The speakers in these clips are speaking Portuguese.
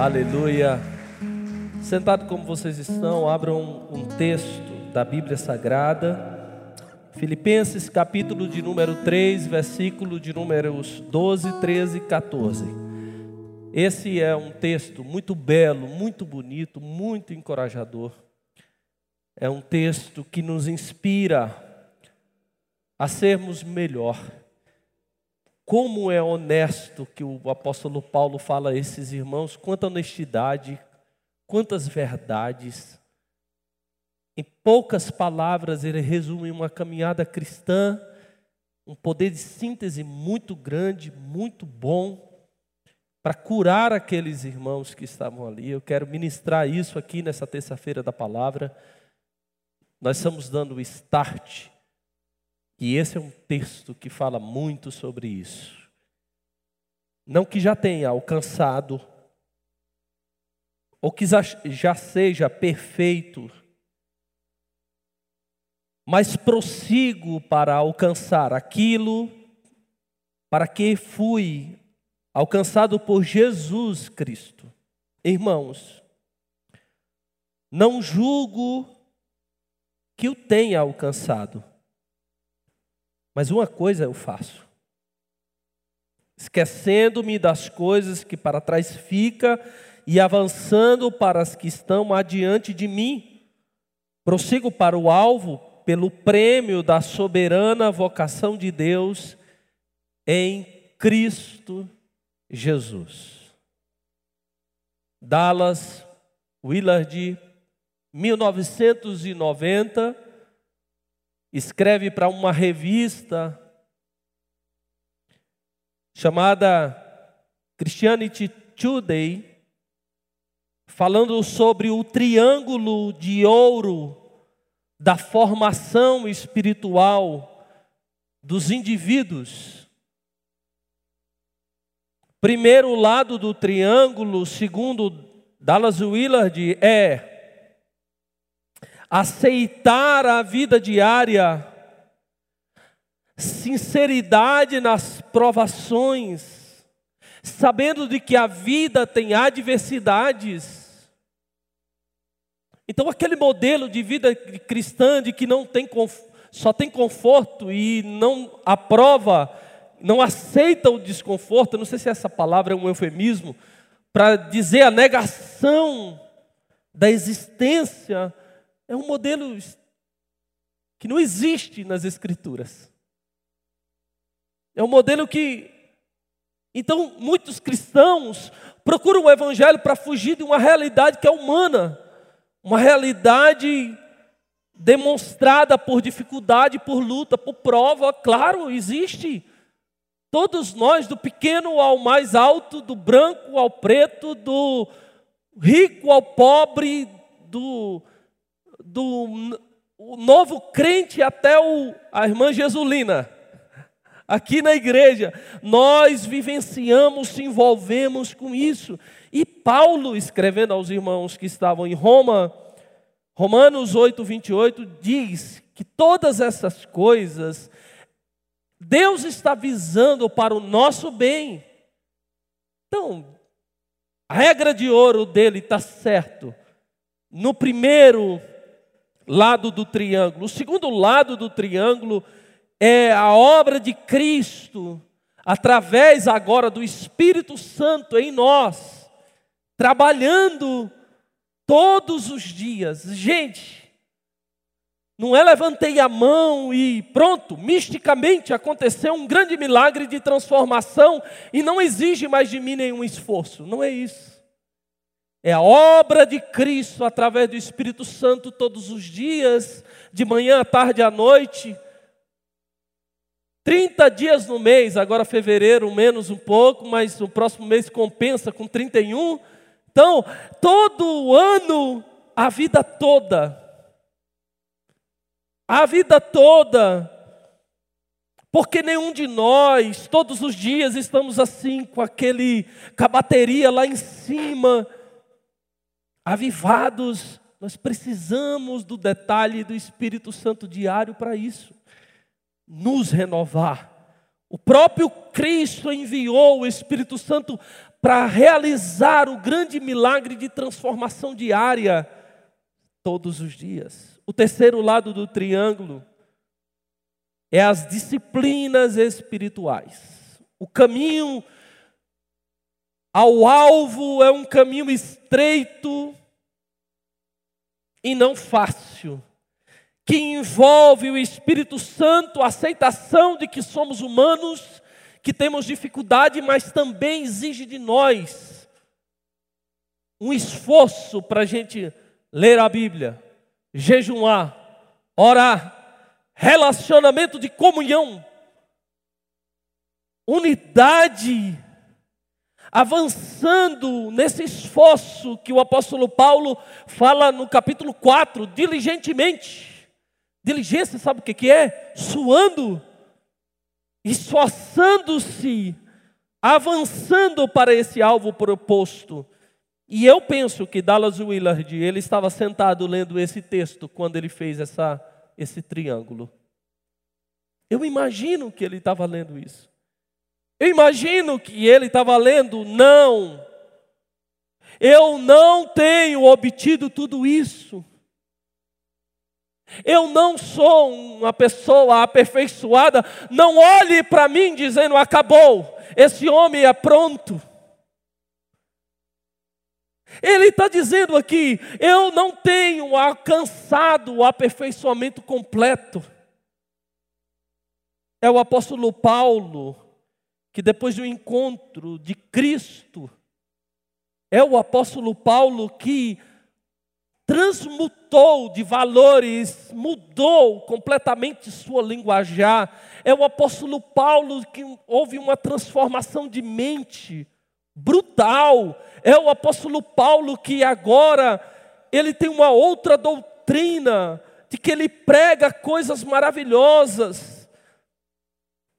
Aleluia. Sentado como vocês estão, abram um texto da Bíblia Sagrada. Filipenses, capítulo de número 3, versículo de números 12, 13 e 14. Esse é um texto muito belo, muito bonito, muito encorajador. É um texto que nos inspira a sermos melhor como é honesto que o apóstolo Paulo fala a esses irmãos, quanta honestidade, quantas verdades. Em poucas palavras, ele resume uma caminhada cristã, um poder de síntese muito grande, muito bom, para curar aqueles irmãos que estavam ali. Eu quero ministrar isso aqui nessa terça-feira da palavra. Nós estamos dando o start e esse é um texto que fala muito sobre isso. Não que já tenha alcançado, ou que já seja perfeito, mas prossigo para alcançar aquilo para que fui alcançado por Jesus Cristo. Irmãos, não julgo que o tenha alcançado, mas uma coisa eu faço: esquecendo-me das coisas que para trás fica e avançando para as que estão adiante de mim, prossigo para o alvo pelo prêmio da soberana vocação de Deus em Cristo Jesus. Dallas Willard, 1990 escreve para uma revista chamada Christianity Today, falando sobre o triângulo de ouro da formação espiritual dos indivíduos. Primeiro lado do triângulo, segundo Dallas Willard, é aceitar a vida diária, sinceridade nas provações, sabendo de que a vida tem adversidades. Então, aquele modelo de vida cristã de que não tem só tem conforto e não aprova, não aceita o desconforto, não sei se essa palavra é um eufemismo, para dizer a negação da existência é um modelo que não existe nas Escrituras. É um modelo que. Então, muitos cristãos procuram o Evangelho para fugir de uma realidade que é humana, uma realidade demonstrada por dificuldade, por luta, por prova. Claro, existe. Todos nós, do pequeno ao mais alto, do branco ao preto, do rico ao pobre, do do novo crente até o, a irmã Jesulina. Aqui na igreja, nós vivenciamos, se envolvemos com isso. E Paulo, escrevendo aos irmãos que estavam em Roma, Romanos 8, 28, diz que todas essas coisas, Deus está visando para o nosso bem. Então, a regra de ouro dele está certo. No primeiro lado do triângulo. O segundo lado do triângulo é a obra de Cristo, através agora do Espírito Santo em nós, trabalhando todos os dias. Gente, não é levantei a mão e pronto, misticamente aconteceu um grande milagre de transformação e não exige mais de mim nenhum esforço. Não é isso. É a obra de Cristo através do Espírito Santo todos os dias, de manhã, à tarde, à noite. 30 dias no mês, agora fevereiro menos um pouco, mas o próximo mês compensa com 31. Então, todo ano, a vida toda. A vida toda. Porque nenhum de nós, todos os dias, estamos assim, com aquele, com a bateria lá em cima avivados, nós precisamos do detalhe do Espírito Santo diário para isso. Nos renovar, O próprio Cristo enviou o Espírito Santo para realizar o grande milagre de transformação diária todos os dias. O terceiro lado do triângulo é as disciplinas espirituais. O caminho ao alvo é um caminho estreito e não fácil, que envolve o Espírito Santo, a aceitação de que somos humanos, que temos dificuldade, mas também exige de nós um esforço para a gente ler a Bíblia, jejuar, orar, relacionamento de comunhão, unidade, avançando nesse esforço que o apóstolo Paulo fala no capítulo 4, diligentemente. Diligência, sabe o que é? Suando, esforçando-se, avançando para esse alvo proposto. E eu penso que Dallas Willard, ele estava sentado lendo esse texto quando ele fez essa, esse triângulo. Eu imagino que ele estava lendo isso. Eu imagino que ele estava lendo, não, eu não tenho obtido tudo isso. Eu não sou uma pessoa aperfeiçoada. Não olhe para mim dizendo acabou, esse homem é pronto. Ele está dizendo aqui: eu não tenho alcançado o aperfeiçoamento completo. É o apóstolo Paulo, que depois do encontro de Cristo, é o apóstolo Paulo que transmutou de valores, mudou completamente sua linguajar. É o apóstolo Paulo que houve uma transformação de mente brutal. É o apóstolo Paulo que agora ele tem uma outra doutrina, de que ele prega coisas maravilhosas,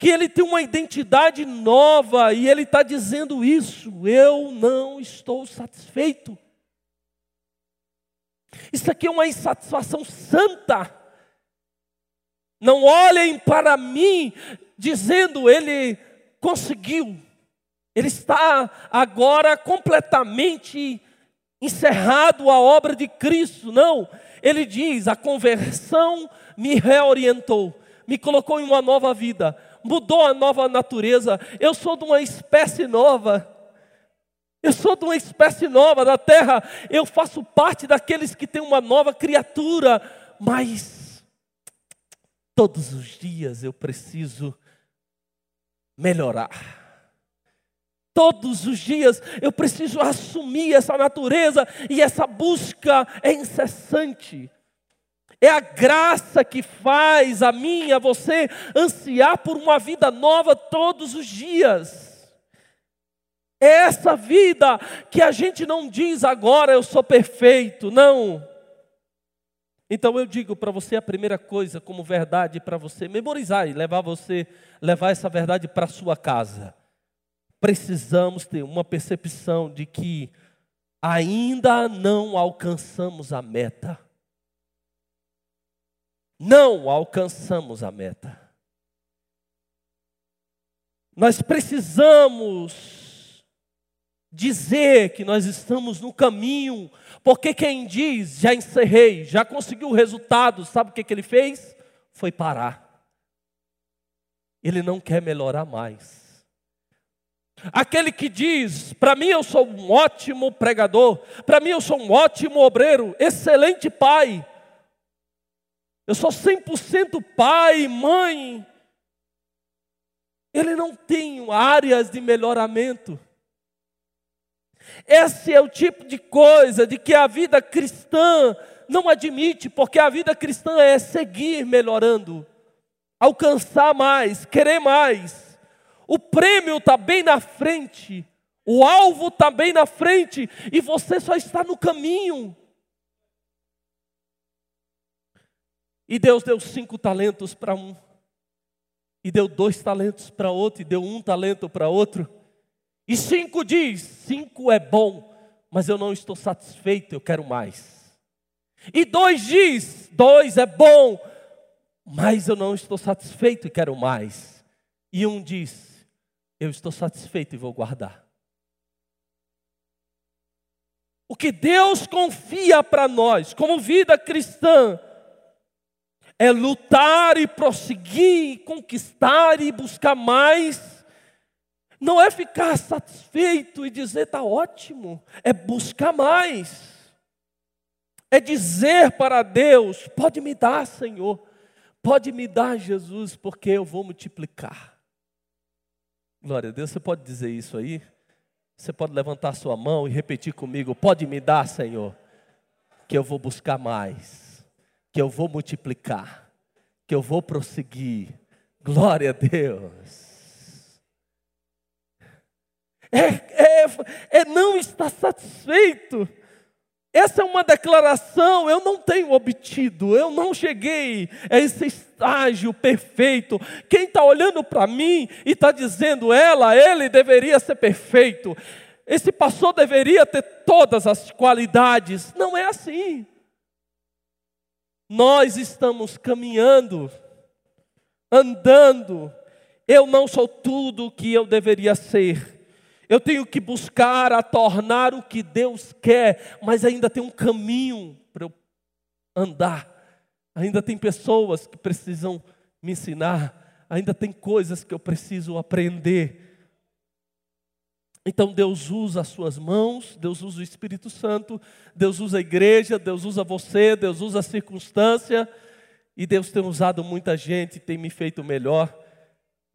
que ele tem uma identidade nova e ele está dizendo isso. Eu não estou satisfeito. Isso aqui é uma insatisfação santa. Não olhem para mim dizendo ele conseguiu. Ele está agora completamente encerrado a obra de Cristo. Não, ele diz: a conversão me reorientou, me colocou em uma nova vida, mudou a nova natureza. Eu sou de uma espécie nova. Eu sou de uma espécie nova da terra. Eu faço parte daqueles que têm uma nova criatura. Mas todos os dias eu preciso melhorar. Todos os dias eu preciso assumir essa natureza e essa busca é incessante. É a graça que faz a mim a você ansiar por uma vida nova todos os dias. É essa vida que a gente não diz agora eu sou perfeito, não. Então eu digo para você a primeira coisa como verdade para você memorizar e levar você levar essa verdade para sua casa precisamos ter uma percepção de que ainda não alcançamos a meta. Não alcançamos a meta. Nós precisamos dizer que nós estamos no caminho, porque quem diz, já encerrei, já conseguiu o resultado, sabe o que, que ele fez? Foi parar. Ele não quer melhorar mais. Aquele que diz: para mim eu sou um ótimo pregador, para mim eu sou um ótimo obreiro, excelente pai, eu sou 100% pai, mãe. Ele não tem áreas de melhoramento. Esse é o tipo de coisa de que a vida cristã não admite, porque a vida cristã é seguir melhorando, alcançar mais, querer mais. O prêmio está bem na frente, o alvo está bem na frente, e você só está no caminho. E Deus deu cinco talentos para um, e deu dois talentos para outro, e deu um talento para outro. E cinco diz: cinco é bom, mas eu não estou satisfeito, eu quero mais. E dois diz: dois é bom, mas eu não estou satisfeito e quero mais. e um diz: Eu estou satisfeito e vou guardar. O que Deus confia para nós, como vida cristã, é lutar e prosseguir, conquistar e buscar mais. Não é ficar satisfeito e dizer está ótimo, é buscar mais. É dizer para Deus: pode me dar, Senhor, pode me dar, Jesus, porque eu vou multiplicar. Glória a Deus, você pode dizer isso aí? Você pode levantar sua mão e repetir comigo: Pode me dar, Senhor, que eu vou buscar mais, que eu vou multiplicar, que eu vou prosseguir. Glória a Deus. É, é, é não estar satisfeito. Essa é uma declaração, eu não tenho obtido, eu não cheguei a esse estágio perfeito. Quem está olhando para mim e está dizendo, ela, ele deveria ser perfeito, esse pastor deveria ter todas as qualidades. Não é assim. Nós estamos caminhando, andando. Eu não sou tudo o que eu deveria ser. Eu tenho que buscar a tornar o que Deus quer, mas ainda tem um caminho para eu andar. Ainda tem pessoas que precisam me ensinar, ainda tem coisas que eu preciso aprender. Então Deus usa as suas mãos, Deus usa o Espírito Santo, Deus usa a igreja, Deus usa você, Deus usa a circunstância, e Deus tem usado muita gente, tem me feito melhor.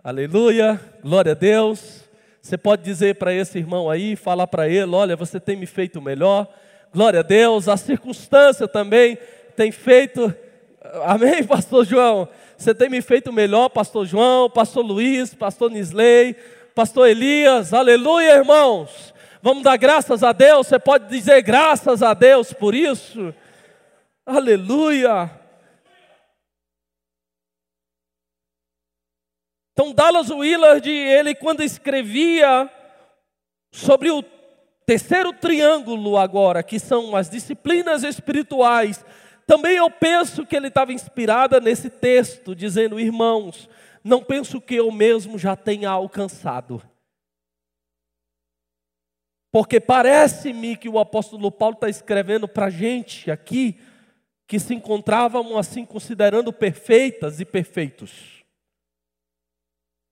Aleluia, glória a Deus. Você pode dizer para esse irmão aí, falar para ele: olha, você tem me feito melhor. Glória a Deus. A circunstância também tem feito. Amém, Pastor João? Você tem me feito melhor, Pastor João, Pastor Luiz, Pastor Nisley, Pastor Elias. Aleluia, irmãos. Vamos dar graças a Deus. Você pode dizer graças a Deus por isso. Aleluia. Então, Dallas Willard, ele quando escrevia sobre o terceiro triângulo agora, que são as disciplinas espirituais, também eu penso que ele estava inspirada nesse texto, dizendo, irmãos, não penso que eu mesmo já tenha alcançado. Porque parece-me que o apóstolo Paulo está escrevendo para a gente aqui, que se encontravam assim considerando perfeitas e perfeitos.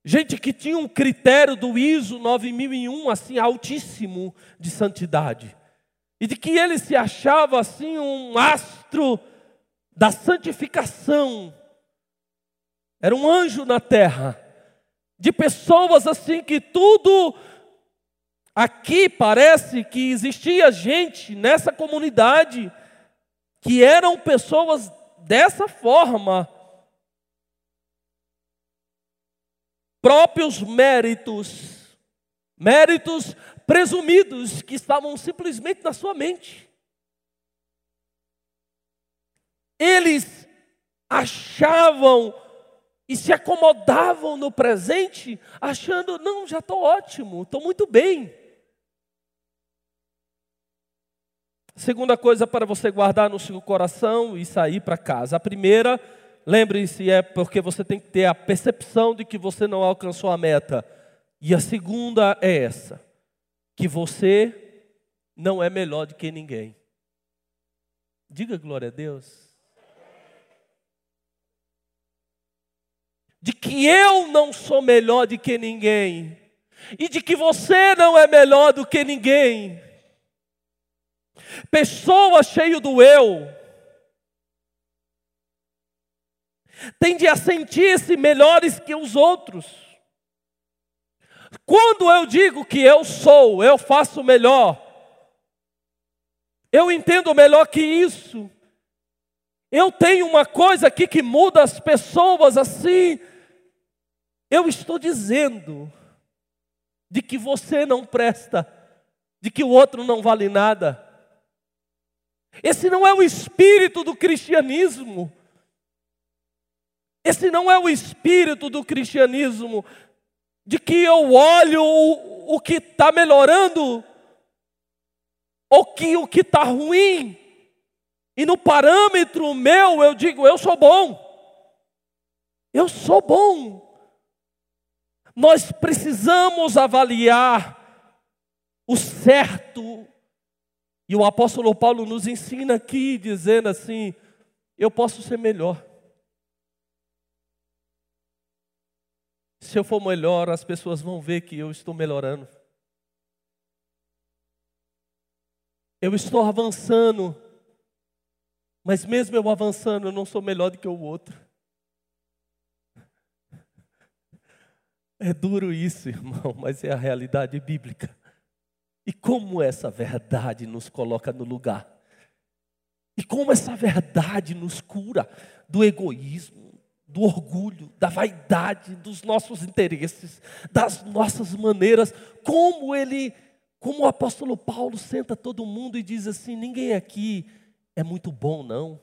Gente que tinha um critério do ISO 9001 assim altíssimo de santidade. E de que ele se achava assim um astro da santificação. Era um anjo na terra. De pessoas assim que tudo aqui parece que existia gente nessa comunidade que eram pessoas dessa forma próprios méritos, méritos presumidos que estavam simplesmente na sua mente. Eles achavam e se acomodavam no presente, achando, não, já estou ótimo, estou muito bem. Segunda coisa para você guardar no seu coração e sair para casa. A primeira lembre-se, é porque você tem que ter a percepção de que você não alcançou a meta. E a segunda é essa: que você não é melhor do que ninguém. Diga glória a Deus. De que eu não sou melhor do que ninguém. E de que você não é melhor do que ninguém. Pessoa cheia do eu tende a sentir-se melhores que os outros. Quando eu digo que eu sou, eu faço melhor, eu entendo melhor que isso. Eu tenho uma coisa aqui que muda as pessoas assim. Eu estou dizendo de que você não presta, de que o outro não vale nada. Esse não é o espírito do cristianismo. Esse não é o espírito do cristianismo, de que eu olho o, o que está melhorando, ou que o que está ruim, e no parâmetro meu eu digo, eu sou bom, eu sou bom. Nós precisamos avaliar o certo. E o apóstolo Paulo nos ensina aqui, dizendo assim: eu posso ser melhor. Se eu for melhor, as pessoas vão ver que eu estou melhorando. Eu estou avançando, mas mesmo eu avançando, eu não sou melhor do que o outro. É duro isso, irmão, mas é a realidade bíblica. E como essa verdade nos coloca no lugar. E como essa verdade nos cura do egoísmo, do orgulho, da vaidade, dos nossos interesses, das nossas maneiras. Como ele, como o apóstolo Paulo senta todo mundo e diz assim: ninguém aqui é muito bom, não.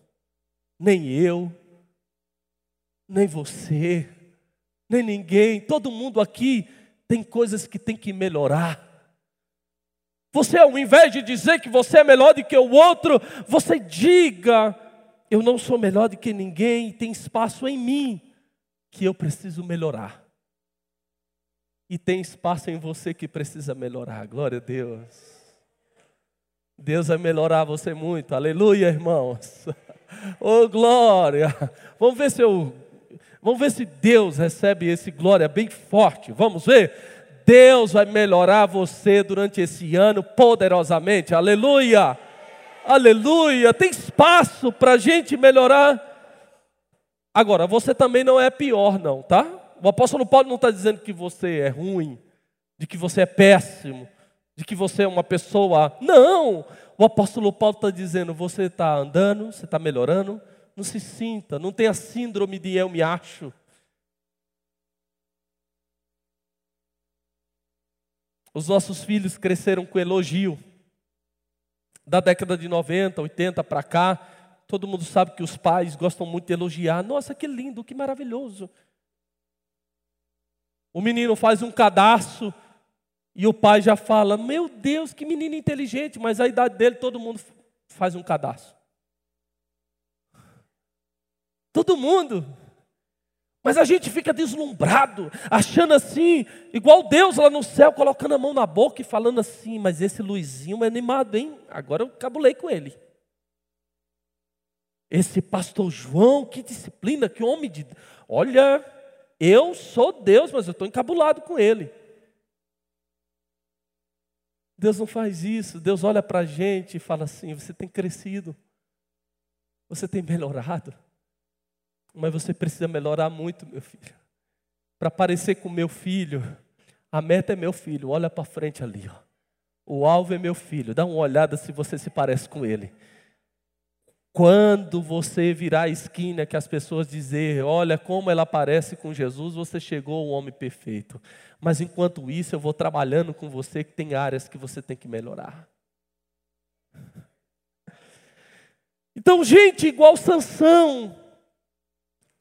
Nem eu, nem você nem ninguém, todo mundo aqui tem coisas que tem que melhorar. Você, ao invés de dizer que você é melhor do que o outro, você diga: eu não sou melhor do que ninguém, tem espaço em mim que eu preciso melhorar. E tem espaço em você que precisa melhorar. Glória a Deus. Deus vai melhorar você muito. Aleluia, irmãos. Oh, glória. Vamos ver se eu Vamos ver se Deus recebe esse glória bem forte. Vamos ver? Deus vai melhorar você durante esse ano poderosamente. Aleluia! Aleluia! Tem espaço para a gente melhorar. Agora, você também não é pior, não, tá? O apóstolo Paulo não está dizendo que você é ruim, de que você é péssimo, de que você é uma pessoa. Não! O apóstolo Paulo está dizendo: você está andando, você está melhorando, não se sinta, não tenha síndrome de eu me acho. Os nossos filhos cresceram com elogio. Da década de 90, 80 para cá, todo mundo sabe que os pais gostam muito de elogiar. Nossa, que lindo, que maravilhoso. O menino faz um cadastro e o pai já fala: Meu Deus, que menino inteligente, mas a idade dele todo mundo faz um cadastro. Todo mundo. Mas a gente fica deslumbrado, achando assim, igual Deus lá no céu, colocando a mão na boca e falando assim: Mas esse Luizinho é animado, hein? Agora eu cabulei com ele. Esse pastor João, que disciplina, que homem de. Olha, eu sou Deus, mas eu estou encabulado com ele. Deus não faz isso. Deus olha para a gente e fala assim: Você tem crescido, você tem melhorado. Mas você precisa melhorar muito, meu filho. Para parecer com meu filho, a meta é meu filho. Olha para frente ali, ó. O alvo é meu filho. Dá uma olhada se você se parece com ele. Quando você virar a esquina que as pessoas dizer, olha como ela parece com Jesus, você chegou ao homem perfeito. Mas enquanto isso, eu vou trabalhando com você que tem áreas que você tem que melhorar. Então, gente igual Sansão,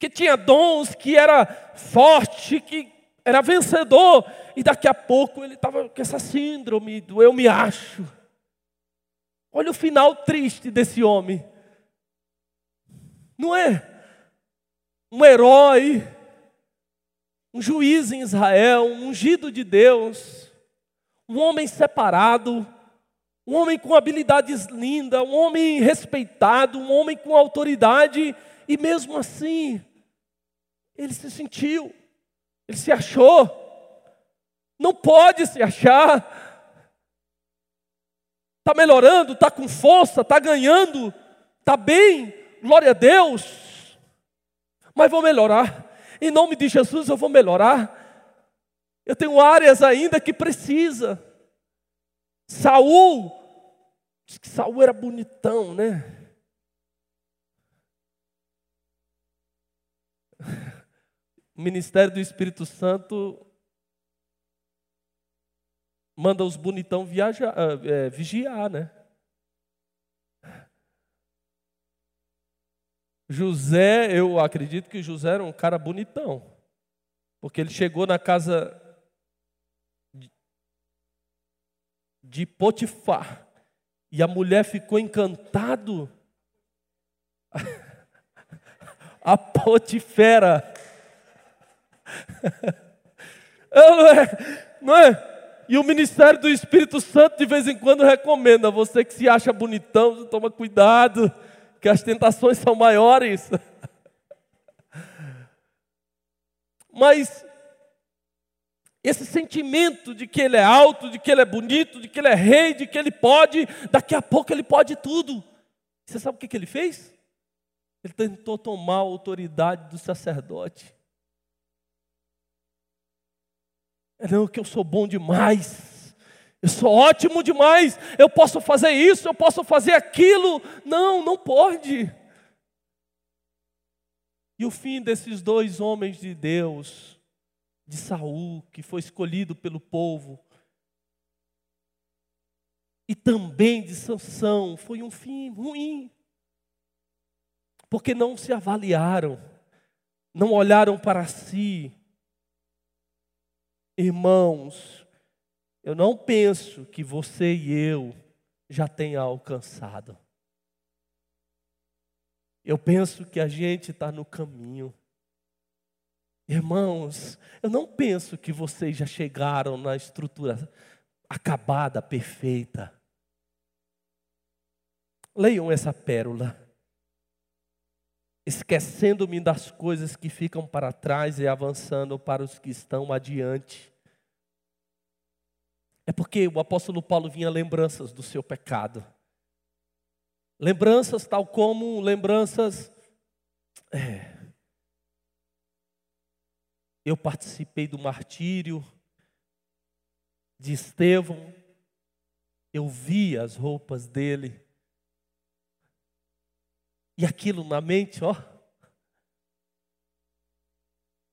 que tinha dons, que era forte, que era vencedor, e daqui a pouco ele estava com essa síndrome do eu me acho. Olha o final triste desse homem. Não é? Um herói, um juiz em Israel, um ungido de Deus, um homem separado, um homem com habilidades lindas, um homem respeitado, um homem com autoridade, e mesmo assim, ele se sentiu, ele se achou. Não pode se achar. Está melhorando, está com força, está ganhando, está bem, glória a Deus. Mas vou melhorar. Em nome de Jesus eu vou melhorar. Eu tenho áreas ainda que precisa. Saul, diz que Saul era bonitão, né? O ministério do Espírito Santo manda os bonitão viajar, é, vigiar, né? José, eu acredito que José era um cara bonitão, porque ele chegou na casa de Potifar e a mulher ficou encantado. A Potifera Não é? Não é? E o ministério do Espírito Santo de vez em quando recomenda: você que se acha bonitão, toma cuidado, que as tentações são maiores. Mas esse sentimento de que ele é alto, de que ele é bonito, de que ele é rei, de que ele pode, daqui a pouco ele pode tudo. Você sabe o que, que ele fez? Ele tentou tomar a autoridade do sacerdote. Não, que eu sou bom demais. Eu sou ótimo demais. Eu posso fazer isso, eu posso fazer aquilo. Não, não pode. E o fim desses dois homens de Deus, de Saul, que foi escolhido pelo povo, e também de Sansão, foi um fim ruim. Porque não se avaliaram, não olharam para si, Irmãos, eu não penso que você e eu já tenha alcançado. Eu penso que a gente está no caminho. Irmãos, eu não penso que vocês já chegaram na estrutura acabada, perfeita. Leiam essa pérola. Esquecendo-me das coisas que ficam para trás e avançando para os que estão adiante. É porque o apóstolo Paulo vinha lembranças do seu pecado. Lembranças tal como lembranças. É, eu participei do martírio de Estevão, eu vi as roupas dele, e aquilo na mente, ó.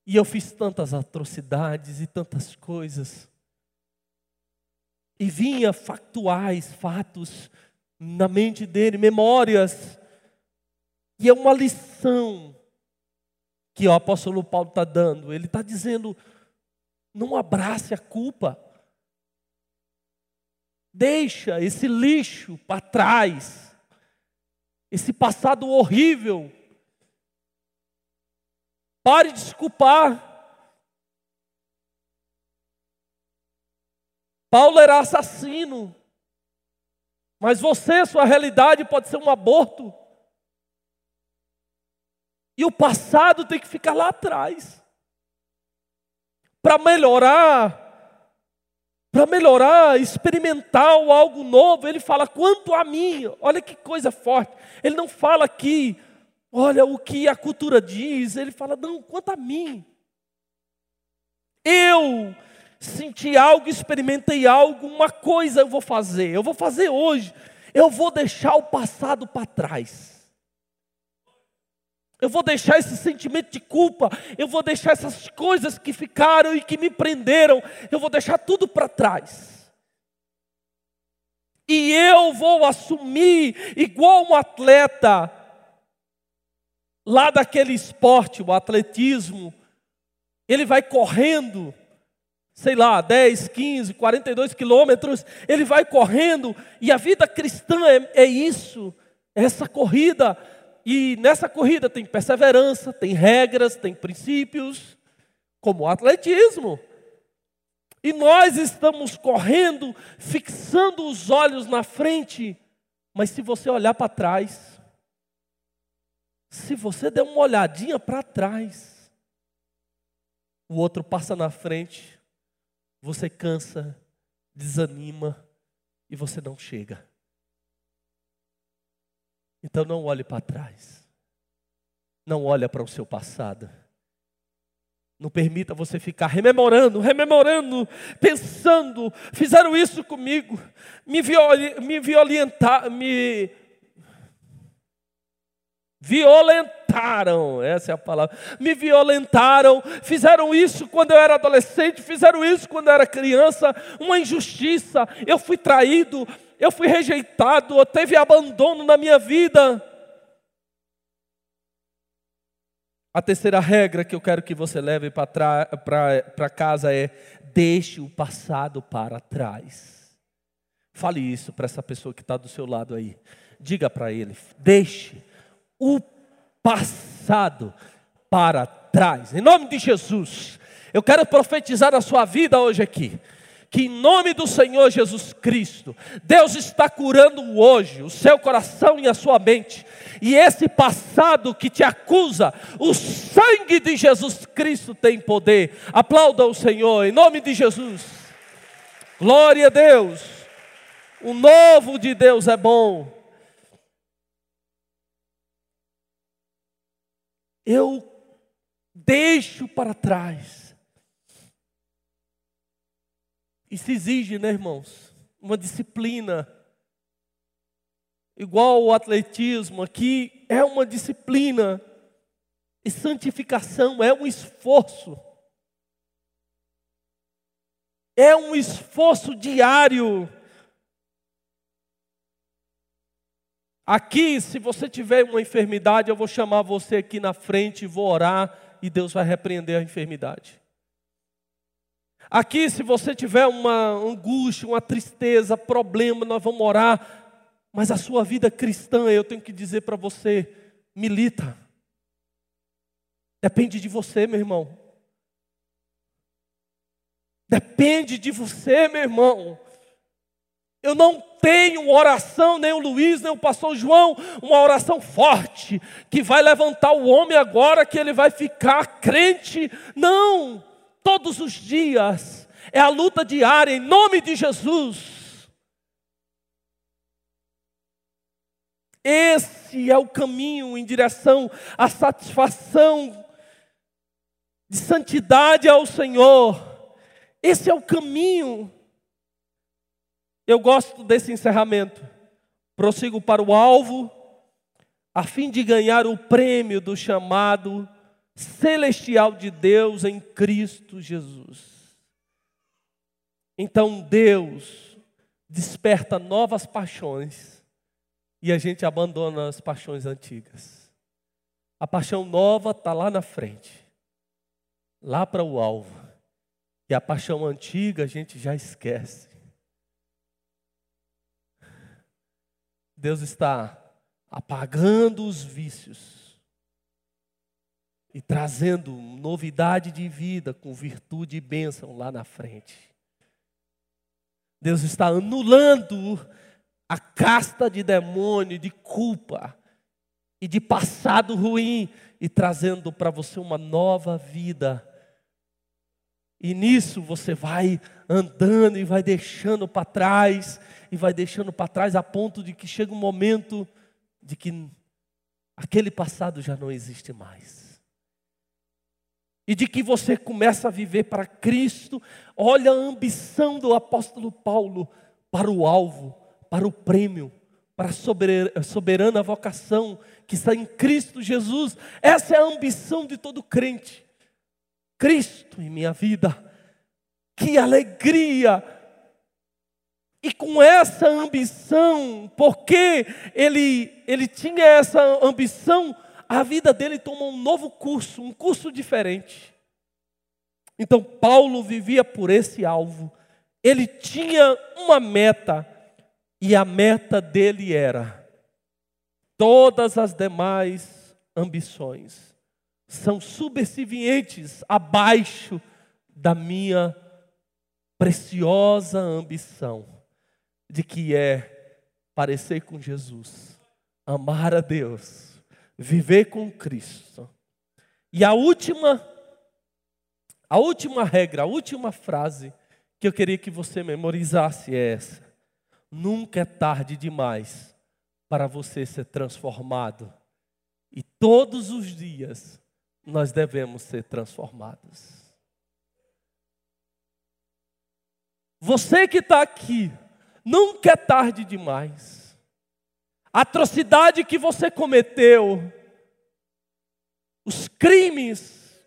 E eu fiz tantas atrocidades e tantas coisas. E vinha factuais, fatos na mente dele, memórias. E é uma lição que o apóstolo Paulo está dando. Ele está dizendo: não abrace a culpa. Deixa esse lixo para trás. Esse passado horrível. Pare de desculpar. Paulo era assassino. Mas você, sua realidade pode ser um aborto. E o passado tem que ficar lá atrás. Para melhorar, para melhorar, experimentar algo novo, ele fala quanto a mim. Olha que coisa forte. Ele não fala aqui, olha o que a cultura diz, ele fala não, quanto a mim. Eu senti algo, experimentei algo, uma coisa eu vou fazer, eu vou fazer hoje, eu vou deixar o passado para trás. Eu vou deixar esse sentimento de culpa, eu vou deixar essas coisas que ficaram e que me prenderam, eu vou deixar tudo para trás. E eu vou assumir, igual um atleta, lá daquele esporte, o atletismo, ele vai correndo, sei lá, 10, 15, 42 quilômetros, ele vai correndo, e a vida cristã é, é isso, é essa corrida, e nessa corrida tem perseverança, tem regras, tem princípios, como o atletismo. E nós estamos correndo, fixando os olhos na frente, mas se você olhar para trás, se você der uma olhadinha para trás, o outro passa na frente, você cansa, desanima e você não chega. Então não olhe para trás. Não olhe para o seu passado. Não permita você ficar rememorando, rememorando, pensando, fizeram isso comigo, me, viol, me violentar, me Violentaram, essa é a palavra. Me violentaram, fizeram isso quando eu era adolescente, fizeram isso quando eu era criança, uma injustiça. Eu fui traído, eu fui rejeitado, teve abandono na minha vida. A terceira regra que eu quero que você leve para casa é: deixe o passado para trás. Fale isso para essa pessoa que está do seu lado aí. Diga para ele: deixe o passado para trás. Em nome de Jesus, Eu quero profetizar na sua vida hoje aqui que em nome do Senhor Jesus Cristo, Deus está curando hoje o seu coração e a sua mente. E esse passado que te acusa, o sangue de Jesus Cristo tem poder. Aplauda o Senhor em nome de Jesus. Glória a Deus. O novo de Deus é bom. Eu deixo para trás Isso exige, né, irmãos? Uma disciplina. Igual o atletismo, aqui é uma disciplina. E santificação é um esforço. É um esforço diário. Aqui, se você tiver uma enfermidade, eu vou chamar você aqui na frente, vou orar e Deus vai repreender a enfermidade. Aqui, se você tiver uma angústia, uma tristeza, problema, nós vamos orar. Mas a sua vida cristã, eu tenho que dizer para você, milita. Depende de você, meu irmão. Depende de você, meu irmão. Eu não tenho oração, nem o Luiz, nem o pastor João, uma oração forte, que vai levantar o homem agora, que ele vai ficar crente. Não todos os dias, é a luta diária, em nome de Jesus. Esse é o caminho em direção à satisfação de santidade ao Senhor. Esse é o caminho. Eu gosto desse encerramento. Prossigo para o alvo, a fim de ganhar o prêmio do chamado celestial de Deus em Cristo Jesus. Então Deus desperta novas paixões e a gente abandona as paixões antigas. A paixão nova está lá na frente, lá para o alvo. E a paixão antiga a gente já esquece. Deus está apagando os vícios e trazendo novidade de vida com virtude e bênção lá na frente. Deus está anulando a casta de demônio, de culpa e de passado ruim e trazendo para você uma nova vida. E nisso você vai andando e vai deixando para trás, e vai deixando para trás a ponto de que chega um momento de que aquele passado já não existe mais e de que você começa a viver para Cristo. Olha a ambição do apóstolo Paulo para o alvo, para o prêmio, para a soberana vocação que está em Cristo Jesus. Essa é a ambição de todo crente. Cristo em minha vida. Que alegria! E com essa ambição, porque ele, ele tinha essa ambição, a vida dele tomou um novo curso, um curso diferente. Então Paulo vivia por esse alvo. Ele tinha uma meta, e a meta dele era: todas as demais ambições são subservientes abaixo da minha preciosa ambição, de que é parecer com Jesus, amar a Deus viver com Cristo. E a última, a última regra, a última frase que eu queria que você memorizasse é essa: nunca é tarde demais para você ser transformado. E todos os dias nós devemos ser transformados. Você que está aqui, nunca é tarde demais a atrocidade que você cometeu, os crimes,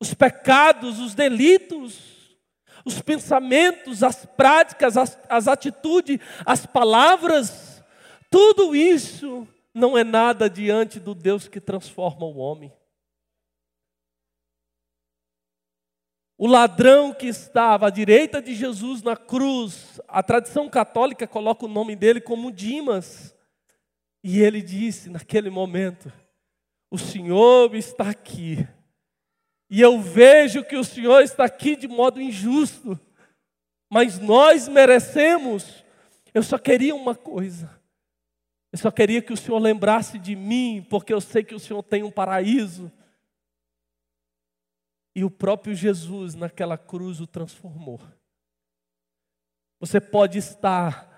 os pecados, os delitos, os pensamentos, as práticas, as, as atitudes, as palavras, tudo isso não é nada diante do Deus que transforma o homem. O ladrão que estava à direita de Jesus na cruz, a tradição católica coloca o nome dele como Dimas. E ele disse naquele momento: O Senhor está aqui E eu vejo que o Senhor está aqui de modo injusto, mas nós merecemos. Eu só queria uma coisa. Eu só queria que o Senhor lembrasse de mim, porque eu sei que o Senhor tem um paraíso. E o próprio Jesus naquela cruz o transformou. Você pode estar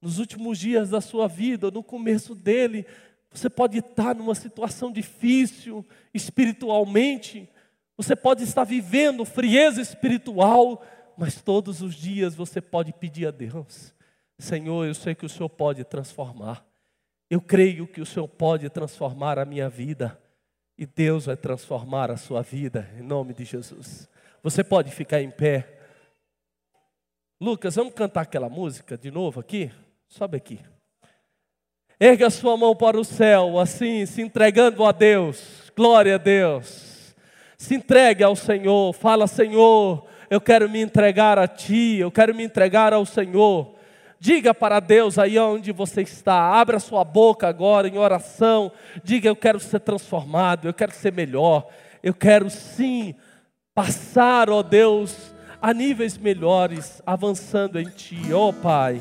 nos últimos dias da sua vida, no começo dele, você pode estar numa situação difícil espiritualmente, você pode estar vivendo frieza espiritual, mas todos os dias você pode pedir a Deus: Senhor, eu sei que o Senhor pode transformar. Eu creio que o Senhor pode transformar a minha vida. E Deus vai transformar a sua vida, em nome de Jesus. Você pode ficar em pé. Lucas, vamos cantar aquela música de novo aqui? Sobe aqui. Erga sua mão para o céu, assim, se entregando a Deus. Glória a Deus. Se entregue ao Senhor. Fala, Senhor, eu quero me entregar a Ti, eu quero me entregar ao Senhor. Diga para Deus aí onde você está. Abra sua boca agora em oração. Diga: Eu quero ser transformado, eu quero ser melhor. Eu quero sim passar, ó Deus, a níveis melhores, avançando em Ti, ó Pai.